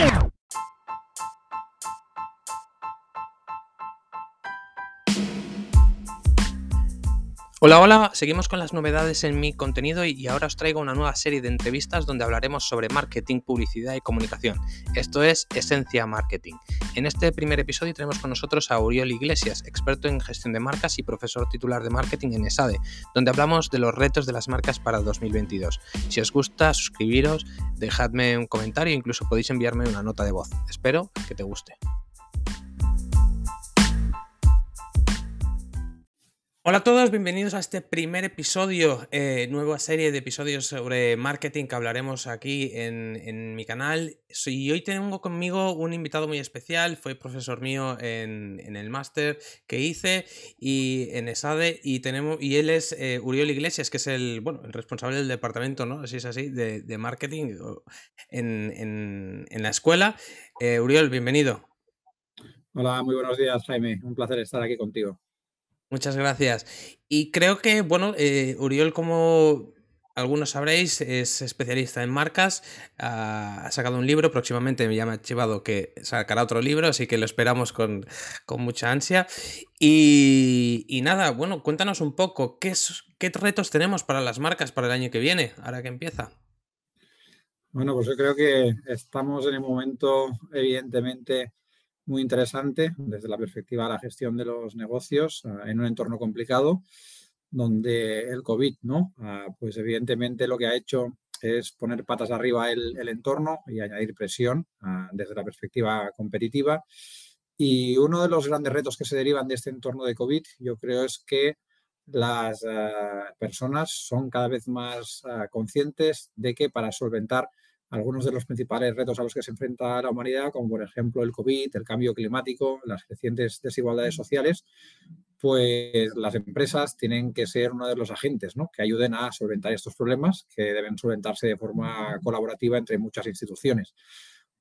Yeah. Hola, hola, seguimos con las novedades en mi contenido y ahora os traigo una nueva serie de entrevistas donde hablaremos sobre marketing, publicidad y comunicación. Esto es Esencia Marketing. En este primer episodio tenemos con nosotros a Uriol Iglesias, experto en gestión de marcas y profesor titular de marketing en ESADE, donde hablamos de los retos de las marcas para 2022. Si os gusta, suscribiros, dejadme un comentario incluso podéis enviarme una nota de voz. Espero que te guste. Hola a todos, bienvenidos a este primer episodio, eh, nueva serie de episodios sobre marketing que hablaremos aquí en, mi canal. Y hoy tengo conmigo un invitado muy especial, fue profesor mío en, el máster que hice y en ESADE y, tenemos, y él es eh, Uriol Iglesias, que es el, bueno, el responsable del departamento, ¿no? Si es así, de, marketing en, la escuela. Eh, Uriol, bienvenido. Hola, muy buenos días Jaime, un placer estar aquí contigo. Muchas gracias. Y creo que, bueno, eh, Uriol, como algunos sabréis, es especialista en marcas. ha sacado un libro, próximamente me llama chivado que sacará otro libro, así que lo esperamos con, mucha ansia. Y, nada, bueno, cuéntanos un poco, ¿qué, ¿qué retos tenemos para las marcas para el año que viene, ahora que empieza? Bueno, pues yo creo que estamos en el momento, evidentemente, muy interesante desde la perspectiva de la gestión de los negocios ah, en un entorno complicado donde el COVID, ¿no? Ah, pues evidentemente lo que ha hecho es poner patas arriba el, entorno y añadir presión ah, desde la perspectiva competitiva. Y uno de los grandes retos que se derivan de este entorno de COVID, yo creo, es que las personas son cada vez más conscientes de que para solventar algunos de los principales retos a los que se enfrenta la humanidad, como por ejemplo el COVID, el cambio climático, las crecientes desigualdades sociales, pues las empresas tienen que ser uno de los agentes ¿no? que ayuden a solventar estos problemas, que deben solventarse de forma colaborativa entre muchas instituciones.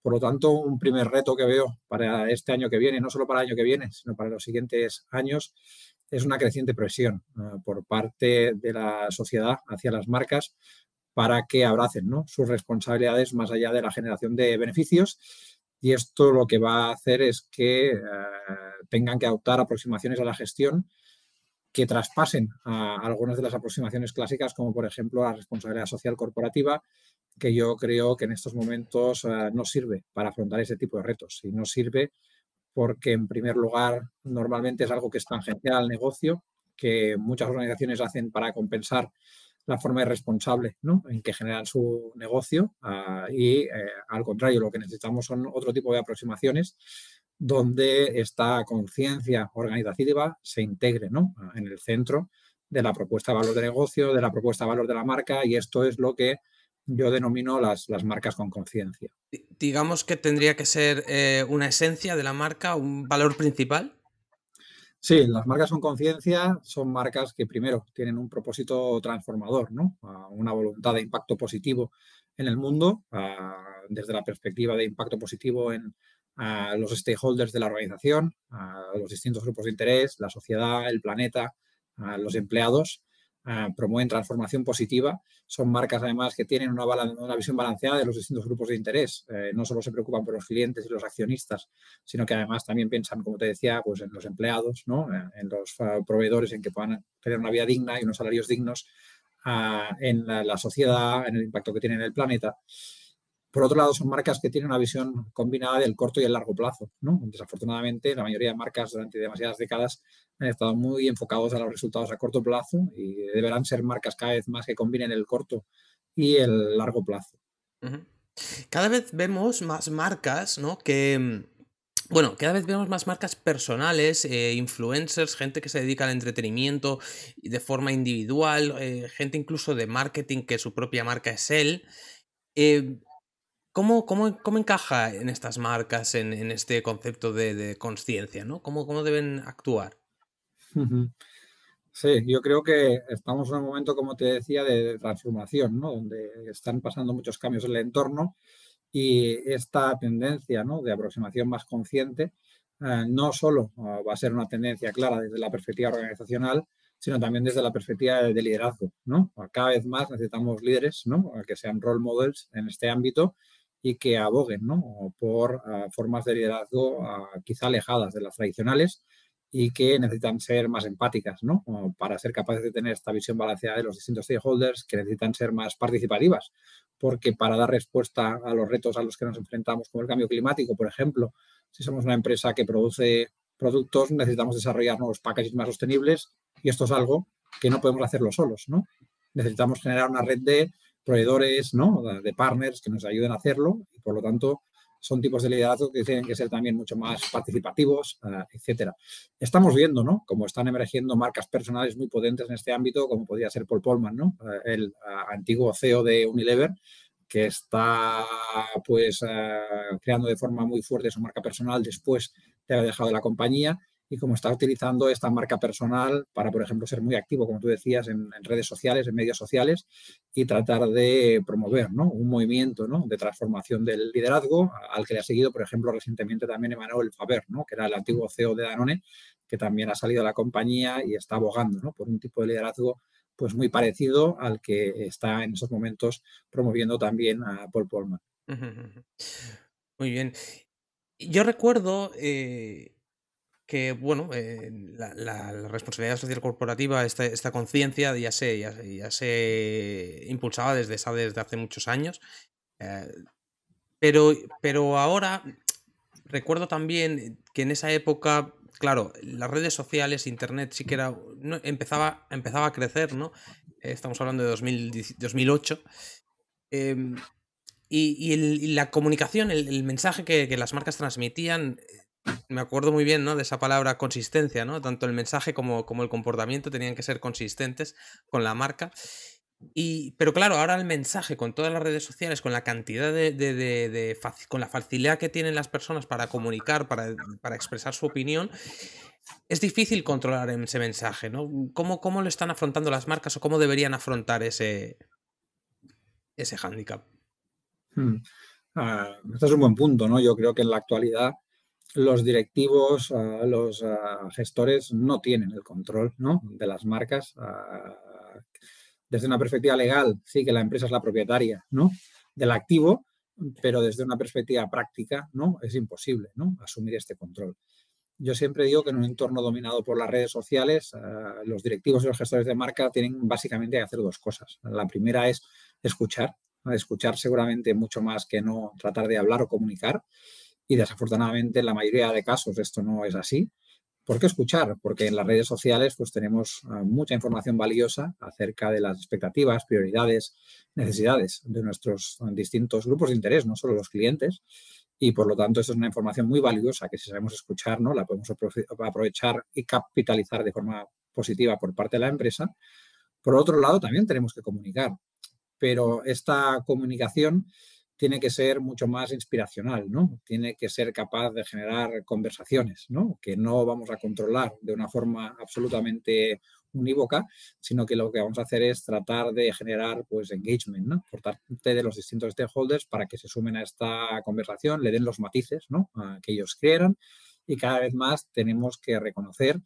Por lo tanto, un primer reto que veo para este año que viene, no solo para el año que viene, sino para los siguientes años, es una creciente presión ah, por parte de la sociedad hacia las marcas para que abracen sus responsabilidades más allá de la generación de beneficios. Y esto lo que va a hacer es que eh, tengan que adoptar aproximaciones a la gestión que traspasen a algunas de las aproximaciones clásicas, como por ejemplo la responsabilidad social corporativa, que yo creo que en estos momentos eh, no sirve para afrontar ese tipo de retos. Y no sirve porque, en primer lugar, normalmente es algo que es tangencial al negocio, que muchas organizaciones hacen para compensar la forma irresponsable en que generan su negocio ah, y eh, al contrario, lo que necesitamos son otro tipo de aproximaciones donde esta conciencia organizativa se integre ah, en el centro de la propuesta de valor de negocio, de la propuesta de valor de la marca y esto es lo que yo denomino las, las marcas con conciencia. Digamos que tendría que ser eh, una esencia de la marca, un valor principal. Sí, las marcas con conciencia son marcas que primero tienen un propósito transformador, ¿no? una voluntad de impacto positivo en el mundo, desde la perspectiva de impacto positivo en los stakeholders de la organización, los distintos grupos de interés, la sociedad, el planeta, los empleados Ah, promueven transformación positiva. Son marcas además que tienen una, visión balanceada de los distintos grupos de interés. Eh, no solo se preocupan por los clientes y los accionistas, sino que además también piensan, como te decía, pues en los empleados, ¿no? Eh, en los proveedores, en que puedan tener una vida digna y unos salarios dignos, ah, en la, sociedad, en el impacto que tiene en el planeta. Por otro lado, son marcas que tienen una visión combinada del corto y el largo plazo. Desafortunadamente, la mayoría de marcas durante demasiadas décadas han estado muy enfocados a los resultados a corto plazo y deberán ser marcas cada vez más que combinen el corto y el largo plazo. Cada vez vemos más marcas, ¿no? Que, mm, bueno, cada vez vemos más marcas personales, eh, influencers, gente que se dedica al entretenimiento de forma individual, eh, gente incluso de marketing que su propia marca es él. Eh, ¿Cómo, cómo, encaja en estas marcas, en, este concepto de, conciencia? ¿no? ¿Cómo, ¿Cómo, deben actuar? Sí, yo creo que estamos en un momento, como te decía, de transformación, ¿no? donde están pasando muchos cambios en el entorno y esta tendencia ¿no? de aproximación más consciente eh, no solo ah, va a ser una tendencia clara desde la perspectiva organizacional, sino también desde la perspectiva de, liderazgo. ¿no? Cada vez más necesitamos líderes ¿no? que sean role models en este ámbito y que aboguen ¿no? por ah, formas de liderazgo ah, quizá alejadas de las tradicionales y que necesitan ser más empáticas, ¿no? Para ser capaces de tener esta visión balanceada de los distintos stakeholders, que necesitan ser más participativas, porque para dar respuesta a los retos a los que nos enfrentamos, como el cambio climático, por ejemplo, si somos una empresa que produce productos, necesitamos desarrollar nuevos packaging más sostenibles y esto es algo que no podemos hacerlo solos, ¿no? Necesitamos generar una red de proveedores, ¿no? De partners que nos ayuden a hacerlo y por lo tanto son tipos de liderazgo que tienen que ser también mucho más participativos, uh, etcétera. Estamos viendo, ¿no? Cómo están emergiendo marcas personales muy potentes en este ámbito, como podría ser Paul Polman, ¿no? Uh, el uh, antiguo CEO de Unilever, que está pues creando de forma muy fuerte su marca personal después de haber dejado la compañía y cómo está utilizando esta marca personal para, por ejemplo, ser muy activo, como tú decías, en, redes sociales, en medios sociales y tratar de promover ¿no? un movimiento ¿no? de transformación del liderazgo al que le ha seguido, por ejemplo, recientemente también Emmanuel Faber, ¿no? que era el antiguo CEO de Danone, que también ha salido a la compañía y está abogando ¿no? por un tipo de liderazgo pues muy parecido al que está en esos momentos promoviendo también a Paul Polman. Muy bien. Yo recuerdo eh, que, bueno, eh, la, responsabilidad social corporativa, esta, conciencia ya se, ya, se impulsaba desde, desde hace muchos años. Eh, pero, pero ahora recuerdo también que en esa época, claro, las redes sociales, Internet sí que era, empezaba, empezaba a crecer, ¿no? estamos hablando de 2008. Em, y, la comunicación, el, mensaje que, las marcas transmitían me acuerdo muy bien, ¿no? De esa palabra consistencia, ¿no? Tanto el mensaje como, como el comportamiento tenían que ser consistentes con la marca. Y, pero claro, ahora el mensaje con todas las redes sociales, con la cantidad de, de, con la facilidad que tienen las personas para comunicar, para, para, expresar su opinión, es difícil controlar ese mensaje, ¿no? ¿Cómo, ¿Cómo lo están afrontando las marcas o cómo deberían afrontar ese, ese hándicap? Hmm. Ah, este es un buen punto, ¿no? Yo creo que en la actualidad los directivos, ah, los ah, gestores no tienen el control de las marcas. Ah, desde una perspectiva legal, sí que la empresa es la propietaria del activo, pero desde una perspectiva práctica ¿no? es imposible ¿no? asumir este control. Yo siempre digo que en un entorno dominado por las redes sociales, los directivos y los gestores de marca tienen básicamente que hacer dos cosas. La primera es escuchar, escuchar seguramente mucho más que no tratar de hablar o comunicar. Y desafortunadamente en la mayoría de casos esto no es así. ¿Por qué escuchar? Porque en las redes sociales pues tenemos ah, mucha información valiosa acerca de las expectativas, prioridades, necesidades de nuestros distintos grupos de interés, no solo los clientes. Y por lo tanto, esto es una información muy valiosa que si sabemos escuchar, ¿no? la podemos aprovechar y capitalizar de forma positiva por parte de la empresa. Por otro lado, también tenemos que comunicar, pero esta comunicación tiene que ser mucho más inspiracional, ¿no? Tiene que ser capaz de generar conversaciones, ¿no? Que no vamos a controlar de una forma absolutamente unívoca, sino que lo que vamos a hacer es tratar de generar pues engagement, ¿no? Por parte de los distintos stakeholders para que se sumen a esta conversación, le den los matices, ¿no? que ellos quieran y cada vez más tenemos que reconocer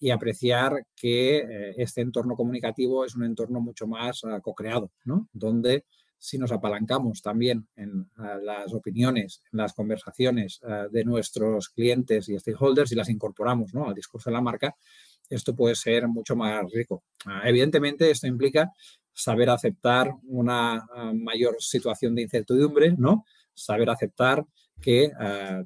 y apreciar que eh, este entorno comunicativo es un entorno mucho más uh, co-creado, ¿no? Donde si nos apalancamos también en ah, las opiniones, en las conversaciones ah, de nuestros clientes y stakeholders y las incorporamos al discurso de la marca, esto puede ser mucho más rico. Ah, evidentemente, esto implica saber aceptar una mayor situación de incertidumbre, ¿no? Saber aceptar que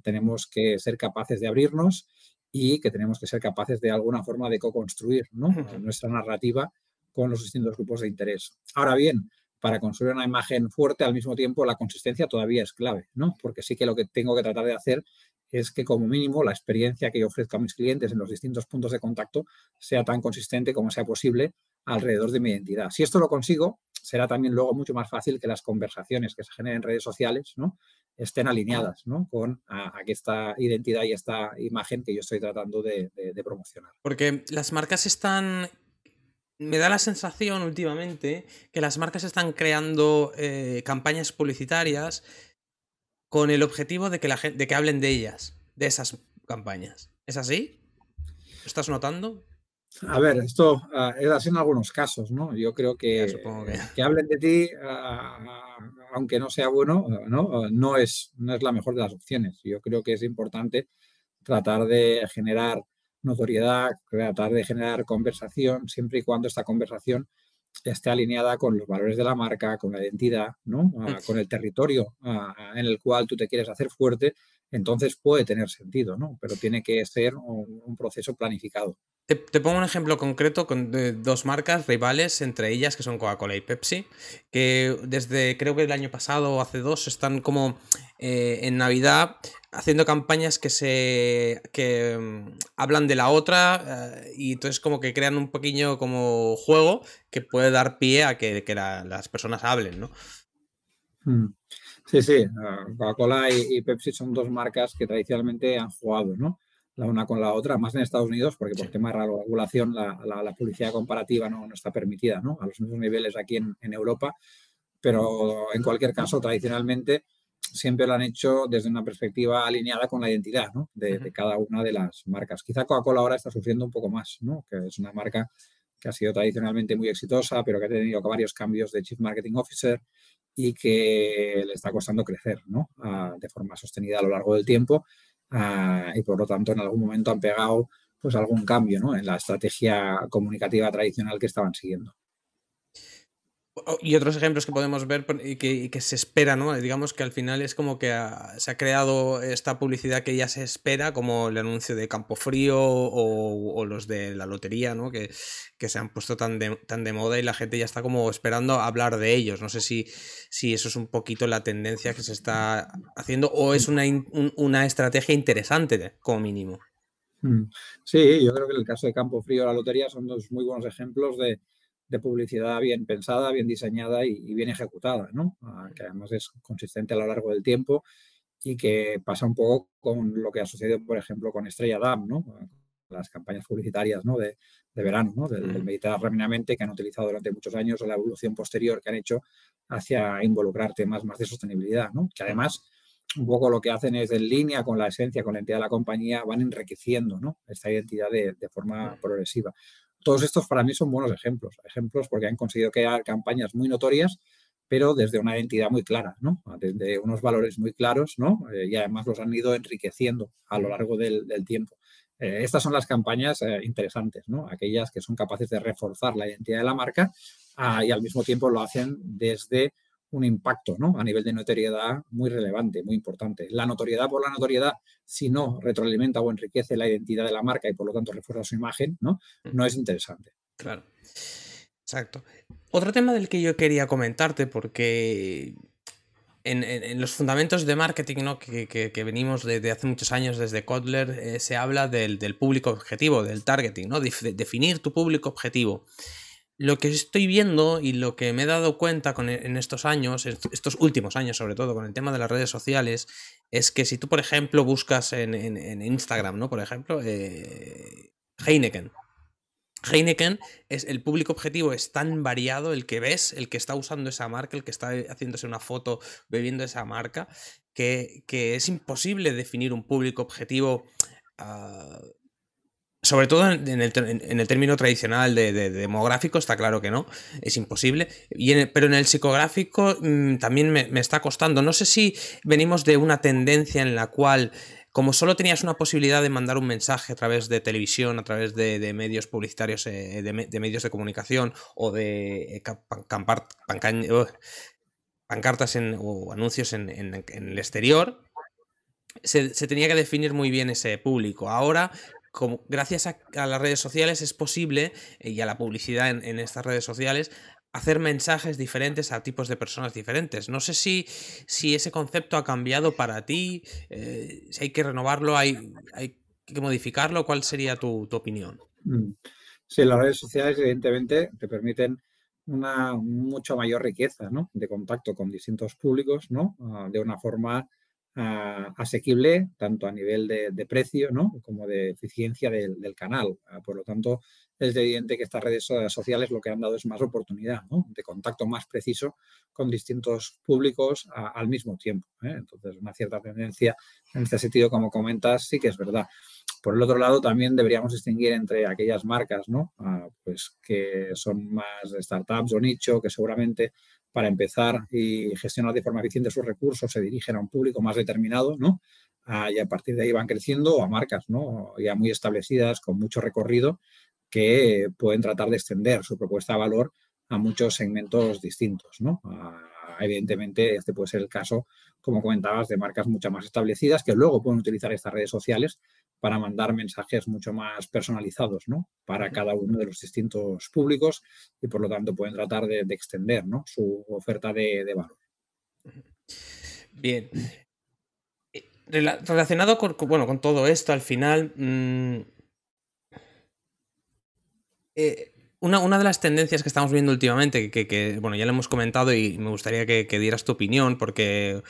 tenemos que ser capaces de abrirnos y que tenemos que ser capaces de alguna forma de co-construir nuestra narrativa con los distintos grupos de interés. Ahora bien, para construir una imagen fuerte, al mismo tiempo la consistencia todavía es clave, ¿no? Porque sí que lo que tengo que tratar de hacer es que como mínimo la experiencia que yo ofrezco a mis clientes en los distintos puntos de contacto sea tan consistente como sea posible alrededor de mi identidad. Si esto lo consigo, será también luego mucho más fácil que las conversaciones que se generen en redes sociales ¿no? estén alineadas ¿no? con esta identidad y esta imagen que yo estoy tratando de promocionar. Porque las marcas están me da la sensación últimamente que las marcas están creando eh, campañas publicitarias con el objetivo de que, la gente, de que hablen de ellas, de esas campañas. ¿Es así? ¿Lo estás notando? A ver, esto uh, es así en algunos casos, ¿no? Yo creo que, que... hablen de ti uh, aunque no sea bueno, ¿no? No, es, no es la mejor de las opciones. Yo creo que es importante tratar de generar notoriedad, tratar de generar conversación, siempre y cuando esta conversación esté alineada con los valores de la marca, con la identidad, ¿no? Ah, con el territorio ah, en el cual tú te quieres hacer fuerte, entonces puede tener sentido, ¿no? Pero tiene que ser un proceso planificado. Te, pongo un ejemplo concreto con dos marcas rivales, entre ellas que son Coca-Cola y Pepsi, que desde creo que el año pasado o hace dos están como eh, en Navidad haciendo campañas que se que mm, hablan de la otra eh, y entonces como que crean un pequeño como juego que puede dar pie a que, las personas hablen, ¿no? Hmm. Sí, sí, Coca-Cola y, y Pepsi son dos marcas que tradicionalmente han jugado, ¿no? la una con la otra, más en Estados Unidos, porque por tema de regulación la, la, publicidad comparativa no, no, está permitida, ¿no? A los mismos niveles aquí en, en, Europa, pero en cualquier caso, tradicionalmente siempre lo han hecho desde una perspectiva alineada con la identidad ¿no? de, de, cada una de las marcas. Quizá Coca-Cola ahora está sufriendo un poco más, ¿no? Que es una marca que ha sido tradicionalmente muy exitosa, pero que ha tenido varios cambios de Chief Marketing Officer y que le está costando crecer ¿no? Ah, de forma sostenida a lo largo del tiempo Ah, y por lo tanto en algún momento han pegado pues algún cambio ¿no? en la estrategia comunicativa tradicional que estaban siguiendo. Y otros ejemplos que podemos ver y que, que, se espera, ¿no? Digamos que al final es como que se ha creado esta publicidad que ya se espera, como el anuncio de Campo Frío o, los de la lotería, ¿no? Que, que, se han puesto tan de, tan de moda y la gente ya está como esperando hablar de ellos. No sé si, si eso es un poquito la tendencia que se está haciendo o es una, una estrategia interesante, como mínimo. Mm. Sí, yo creo que en el caso de Campo Frío y la lotería son dos muy buenos ejemplos de de publicidad bien pensada, bien diseñada y, bien ejecutada, ¿no? Ah, que además es consistente a lo largo del tiempo y que pasa un poco con lo que ha sucedido, por ejemplo, con Estrella Damm, ¿no? Las campañas publicitarias ¿no? de, verano, ¿no? Del, del Mediterráneo que han utilizado durante muchos años o la evolución posterior que han hecho hacia involucrar temas más de sostenibilidad, ¿no? Que además un poco lo que hacen es en línea con la esencia, con la identidad de la compañía, van enriqueciendo ¿no? esta identidad de, de forma progresiva todos estos para mí son buenos ejemplos, ejemplos porque han conseguido crear campañas muy notorias, pero desde una identidad muy clara, ¿no? Desde unos valores muy claros, ¿no? Eh, y además los han ido enriqueciendo a lo largo del, tiempo. Eh, estas son las campañas eh, interesantes, ¿no? Aquellas que son capaces de reforzar la identidad de la marca ah, y al mismo tiempo lo hacen desde un impacto ¿no? a nivel de notoriedad muy relevante, muy importante. La notoriedad por la notoriedad, si no retroalimenta o enriquece la identidad de la marca y por lo tanto refuerza su imagen, no, mm. no es interesante. Claro. Exacto. Otro tema del que yo quería comentarte, porque en, los fundamentos de marketing ¿no? que, venimos desde hace muchos años desde Kotler, eh, se habla del, público objetivo, del targeting, ¿no? definir tu público objetivo lo que estoy viendo y lo que me he dado cuenta con, e, en estos años, estos últimos años sobre todo, con el tema de las redes sociales, es que si tú, por ejemplo, buscas en, Instagram, ¿no? Por ejemplo, eh, Heineken. Heineken es el público objetivo es tan variado, el que ves, el que está usando esa marca, el que está haciéndose una foto bebiendo esa marca, que, es imposible definir un público objetivo ah, sobre todo en el, término tradicional de, demográfico, está claro que no, es imposible. pero en el psicográfico mm, también me, está costando. No sé si venimos de una tendencia en la cual, como solo tenías una posibilidad de mandar un mensaje a través de televisión, a través de, medios publicitarios, eh, de, medios de comunicación o de eh, pancartas o anuncios en, el exterior, se, tenía que definir muy bien ese público. Ahora gracias a, las redes sociales es posible, eh, y a la publicidad en, estas redes sociales, hacer mensajes diferentes a tipos de personas diferentes. No sé si, si ese concepto ha cambiado para ti, eh, si hay que renovarlo, hay, hay que modificarlo, ¿cuál sería tu, opinión? Mm. Sí, las redes sociales evidentemente te permiten una mucho mayor riqueza de contacto con distintos públicos, ¿no? Ah, de una forma asequible tanto a nivel de, precio ¿no? como de eficiencia del, canal. Ah, por lo tanto, es evidente que estas redes sociales lo que han dado es más oportunidad de contacto más preciso con distintos públicos al mismo tiempo. ¿eh? Entonces, una cierta tendencia en este sentido, como comentas, sí que es verdad. Por el otro lado, también deberíamos distinguir entre aquellas marcas ¿no? Ah, pues que son más startups o nicho, que seguramente para empezar y gestionar de forma eficiente sus recursos, se dirigen a un público más determinado, ¿no? Ah, y a partir de ahí van creciendo o a marcas, ¿no? Ya muy establecidas, con mucho recorrido, que pueden tratar de extender su propuesta de valor a muchos segmentos distintos, ¿no? Ah, evidentemente, este puede ser el caso, como comentabas, de marcas mucho más establecidas que luego pueden utilizar estas redes sociales para mandar mensajes mucho más personalizados ¿no? para cada uno de los distintos públicos y por lo tanto pueden tratar de, extender ¿no? su oferta de, valor. Bien. Eh, relacionado con, bueno, con todo esto, al final, mm, eh, una, de las tendencias que estamos viendo últimamente, que, bueno, ya lo hemos comentado y me gustaría que, dieras tu opinión, porque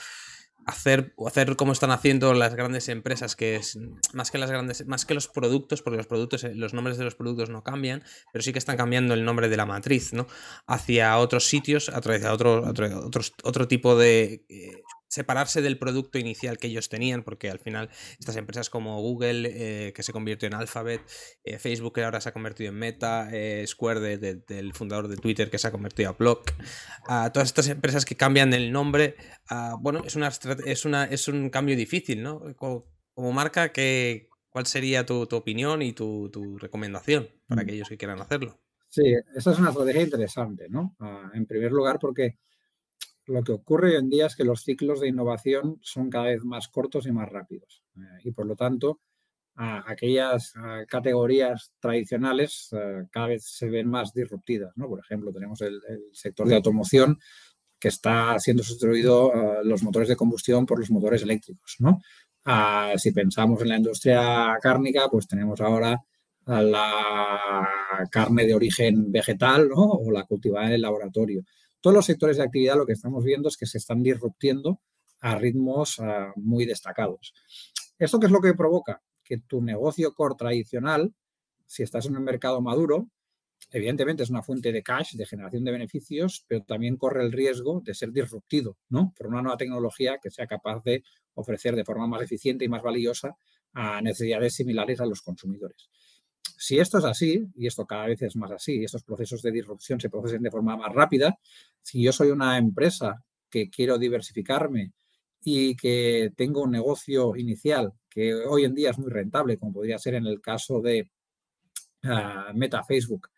hacer, hacer como están haciendo las grandes empresas, que es más que las grandes, más que los productos, porque los productos, eh, los nombres de los productos no cambian, pero sí que están cambiando el nombre de la matriz, ¿no? Hacia otros sitios, hacia otro, otro, otro tipo de eh, separarse del producto inicial que ellos tenían, porque al final estas empresas como Google, eh, que se convirtió en Alphabet, eh, Facebook que ahora se ha convertido en Meta, eh, Square del fundador de Twitter que se ha convertido a Block, a todas estas empresas que cambian el nombre, bueno, es, una, es, una, es un cambio difícil, ¿no? Como, marca, que, ¿cuál sería tu, opinión y tu, recomendación para mm. aquellos que quieran hacerlo? Sí, esa es una estrategia interesante, ¿no? Ah, en primer lugar, porque lo que ocurre hoy en día es que los ciclos de innovación son cada vez más cortos y más rápidos. Eh, y por lo tanto, aquellas categorías tradicionales eh, cada vez se ven más disruptidas. Por ejemplo, tenemos el, sector de automoción que está siendo sustituido eh, los motores de combustión por los motores eléctricos. Ah, si pensamos en la industria cárnica, pues tenemos ahora la carne de origen vegetal o la cultivada en el laboratorio todos los sectores de actividad lo que estamos viendo es que se están disruptiendo a ritmos ah, muy destacados. ¿Esto qué es lo que provoca? Que tu negocio core tradicional, si estás en un mercado maduro, evidentemente es una fuente de cash, de generación de beneficios, pero también corre el riesgo de ser disruptido ¿no? por una nueva tecnología que sea capaz de ofrecer de forma más eficiente y más valiosa a necesidades similares a los consumidores. Si esto es así, y esto cada vez es más así, y estos procesos de disrupción se procesen de forma más rápida, si yo soy una empresa que quiero diversificarme y que tengo un negocio inicial que hoy en día es muy rentable, como podría ser en el caso de ah, Meta Facebook,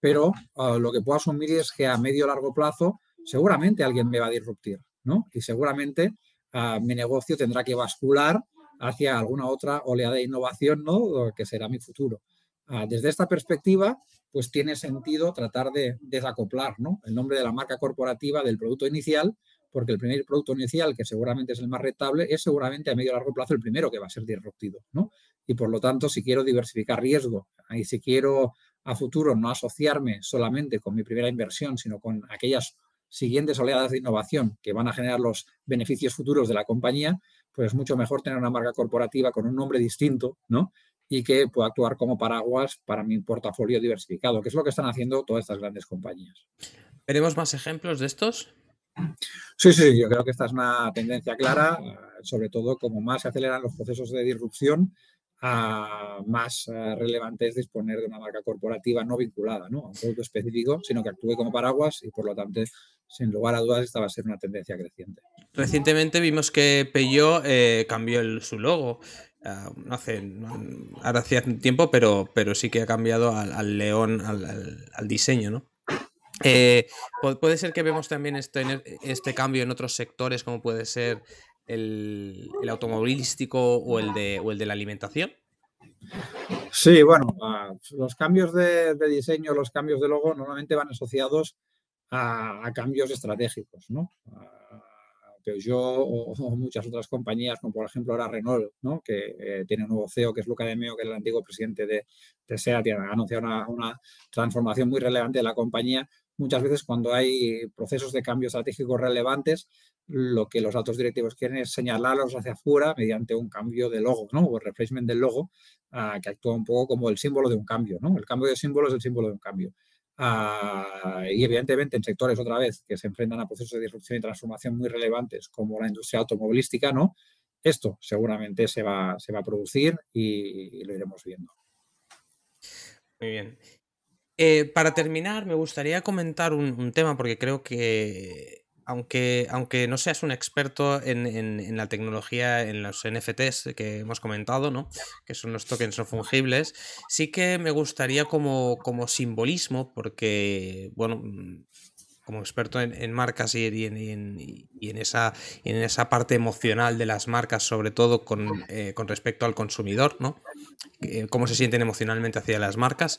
pero ah, lo que puedo asumir es que a medio o largo plazo seguramente alguien me va a disruptir, ¿no? Y seguramente ah, mi negocio tendrá que bascular hacia alguna otra oleada de innovación, ¿no? Que será mi futuro. Ah, desde esta perspectiva, pues tiene sentido tratar de desacoplar ¿no? el nombre de la marca corporativa del producto inicial, porque el primer producto inicial, que seguramente es el más rentable, es seguramente a medio y largo plazo el primero que va a ser disruptivo. ¿no? Y por lo tanto, si quiero diversificar riesgo y si quiero a futuro no asociarme solamente con mi primera inversión, sino con aquellas siguientes oleadas de innovación que van a generar los beneficios futuros de la compañía, pues es mucho mejor tener una marca corporativa con un nombre distinto, ¿no? Y que pueda actuar como paraguas para mi portafolio diversificado, que es lo que están haciendo todas estas grandes compañías. ¿Veremos más ejemplos de estos? Sí, sí, yo creo que esta es una tendencia clara, sobre todo como más se aceleran los procesos de disrupción, más eh, relevante es disponer de una marca corporativa no vinculada ¿no? a un producto específico, sino que actúe como paraguas y por lo tanto, sin lugar a dudas, esta va a ser una tendencia creciente. Recientemente vimos que Peugeot eh, cambió su logo. Ah, no hace, ahora hacía tiempo, pero, pero sí que ha cambiado al, león, al, diseño, ¿no? Eh, puede ser que vemos también este, este cambio en otros sectores, como puede ser el, automovilístico o el, de, o el de la alimentación. Sí, bueno, los cambios de, diseño, los cambios de logo normalmente van asociados a, cambios estratégicos, ¿no? Yo o, muchas otras compañías, como por ejemplo ahora Renault, que eh, tiene un nuevo CEO, que es Luca de Meo, que es el antiguo presidente de, de SEAT, y ha anunciado una, transformación muy relevante de la compañía. Muchas veces cuando hay procesos de cambio estratégicos relevantes, lo que los altos directivos quieren es señalarlos hacia afuera mediante un cambio de logo, ¿no? O replacement del logo, ah, que actúa un poco como el símbolo de un cambio, ¿no? El cambio de símbolo es el símbolo de un cambio. Ah, y evidentemente en sectores otra vez que se enfrentan a procesos de disrupción y transformación muy relevantes como la industria automovilística, ¿no? Esto seguramente se va, se va a producir y, lo iremos viendo. Muy bien. Eh, para terminar, me gustaría comentar un, tema porque creo que, aunque, aunque no seas un experto en, la tecnología, en los NFTs que hemos comentado, ¿no? que son los tokens no fungibles, sí que me gustaría como, como simbolismo, porque, bueno, como experto en, marcas y, en, esa, en esa parte emocional de las marcas, sobre todo con, eh, respecto al consumidor, ¿no? cómo se sienten emocionalmente hacia las marcas.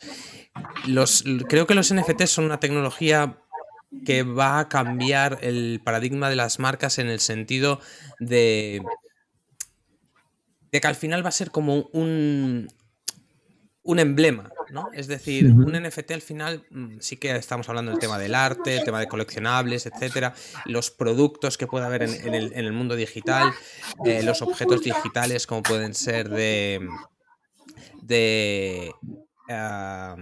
Los, creo que los NFTs son una tecnología que va a cambiar el paradigma de las marcas en el sentido de, de que al final va a ser como un, un emblema, ¿no? Es decir, un NFT al final mm, sí que estamos hablando del tema del arte, el tema de coleccionables, etcétera, los productos que puede haber en, el, mundo digital, eh, los objetos digitales como pueden ser de de ya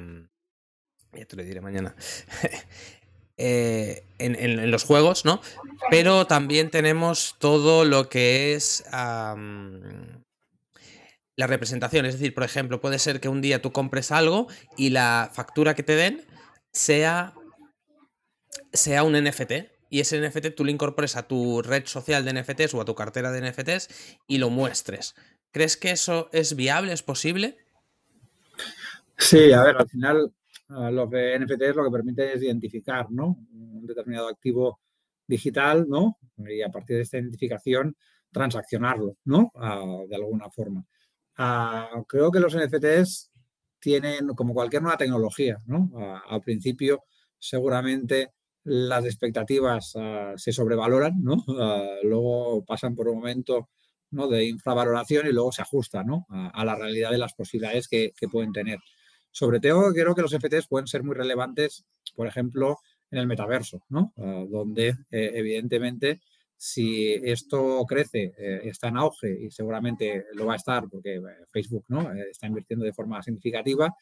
te lo diré mañana. Eh, en, los juegos, ¿no? Pero también tenemos todo lo que es la representación. Es decir, por ejemplo, puede ser que un día tú compres algo y la factura que te den sea, sea un NFT. Y ese NFT tú lo incorpores a tu red social de NFTs o a tu cartera de NFTs y lo muestres. ¿Crees que eso es viable? ¿Es posible? Sí, a ver, al final lo que NFTs lo que permite es identificar ¿no? un determinado activo digital, ¿no? Y a partir de esta identificación transaccionarlo, ¿no? Ah, de alguna forma. Ah, creo que los NFTs tienen, como cualquier nueva tecnología, ¿no? Al principio, seguramente las expectativas se sobrevaloran, ¿no? luego pasan por un momento ¿no? de infravaloración y luego se ajustan ¿no? a, la realidad de las posibilidades que, pueden tener. Sobre todo, creo que los NFTs pueden ser muy relevantes, por ejemplo, en el metaverso, ¿no? donde eh, evidentemente si esto crece, eh, está en auge y seguramente lo va a estar porque eh, Facebook ¿no? Está invirtiendo de forma significativa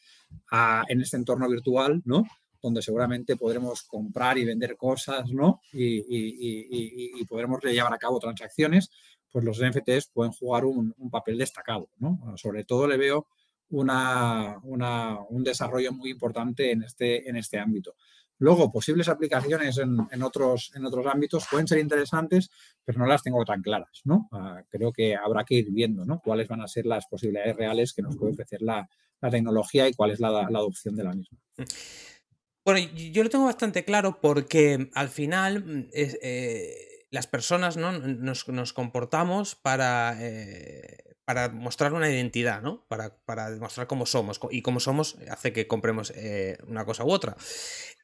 en este entorno virtual, ¿no? donde seguramente podremos comprar y vender cosas ¿no? y, podremos llevar a cabo transacciones, pues los NFTs pueden jugar un, papel destacado. ¿no? Sobre todo le veo una, un desarrollo muy importante en este, en este ámbito. Luego, posibles aplicaciones en, otros, en otros ámbitos pueden ser interesantes, pero no las tengo tan claras, ¿no? Ah, creo que habrá que ir viendo, ¿no? Cuáles van a ser las posibilidades reales que nos puede ofrecer la, tecnología y cuál es la, adopción de la misma. Bueno, yo lo tengo bastante claro porque al final mm, eh, las personas ¿no? nos, comportamos para eh, para mostrar una identidad, ¿no? Para, para, demostrar cómo somos. Y cómo somos hace que compremos eh, una cosa u otra.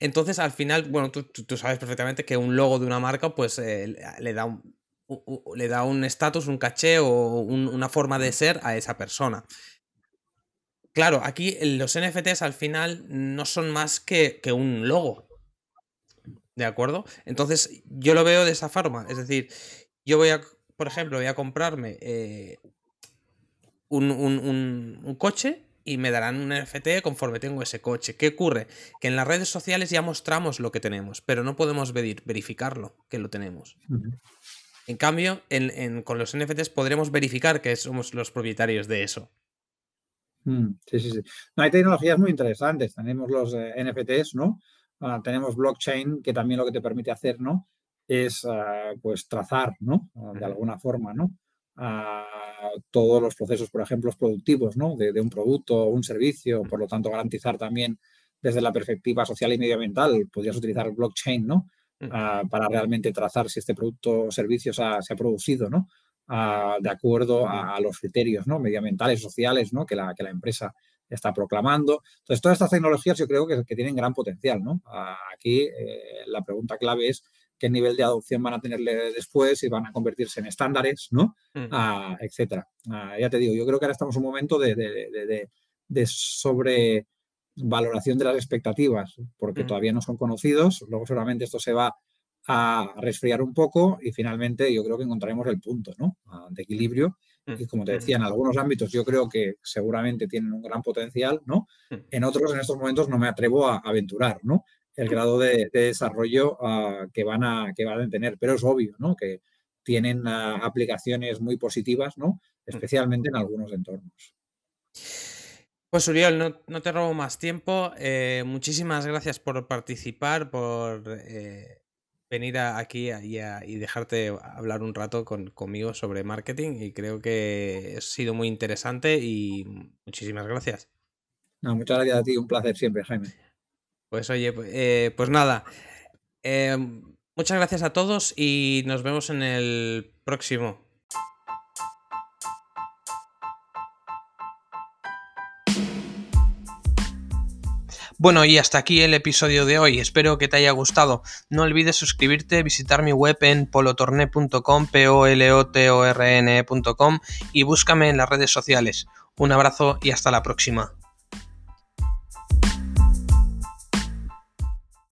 Entonces, al final, bueno, tú, sabes perfectamente que un logo de una marca, pues eh, le da un. le da un estatus, un caché o una forma de ser a esa persona. Claro, aquí los NFTs al final no son más que, que un logo. ¿De acuerdo? Entonces, yo lo veo de esa forma. Es decir, yo voy a, por ejemplo, voy a comprarme eh, un, coche y me darán un NFT conforme tengo ese coche. ¿Qué ocurre? Que en las redes sociales ya mostramos lo que tenemos, pero no podemos verificarlo, que lo tenemos. En cambio, con los NFTs podremos verificar que somos los propietarios de eso. Mm, sí, sí, sí. hay tecnologías muy interesantes. Tenemos los eh, NFTs, ¿no? Ah, tenemos blockchain, que también lo que te permite hacer, ¿no? Es ah, pues trazar, ¿no? Ah, de alguna forma, ¿no? A todos los procesos, por ejemplo, productivos ¿no? de, un producto o un servicio, por lo tanto, garantizar también desde la perspectiva social y medioambiental, podrías utilizar blockchain ¿no? Mm. Ah, para realmente trazar si este producto o servicio se ha, producido ¿no? Ah, de acuerdo a, los criterios ¿no? medioambientales, sociales ¿no? que, la, que la empresa está proclamando. Entonces, todas estas tecnologías yo creo que, tienen gran potencial. ¿no? Ah, aquí eh, la pregunta clave es qué nivel de adopción van a tenerle después y van a convertirse en estándares, ¿no? Mm. Ah, etcétera. Ah, ya te digo, yo creo que ahora estamos en un momento de, de, sobrevaloración de las expectativas, porque mm. todavía no son conocidos. Luego seguramente esto se va a resfriar un poco y finalmente yo creo que encontraremos el punto ¿no? Ah, de equilibrio. Mm. Y como te decía, en algunos ámbitos yo creo que seguramente tienen un gran potencial, ¿no? En otros, en estos momentos, no me atrevo a aventurar, ¿no? El grado de, desarrollo ah, que, van a, que van a tener. Pero es obvio ¿no? que tienen ah, aplicaciones muy positivas, ¿no? Mm. especialmente en algunos entornos. Pues Uriol, no, te robo más tiempo. Eh, muchísimas gracias por participar, por eh, venir aquí y, dejarte hablar un rato conmigo sobre marketing y creo que ha sido muy interesante y muchísimas gracias. No, muchas gracias a ti, un placer siempre, Jaime. Pues oye, eh, pues nada. muchas gracias a todos y nos vemos en el próximo. Bueno, y hasta aquí el episodio de hoy. Espero que te haya gustado. No olvides suscribirte, visitar mi web en polotorne.com, p o l o t o r -N e y búscame en las redes sociales. Un abrazo y hasta la próxima.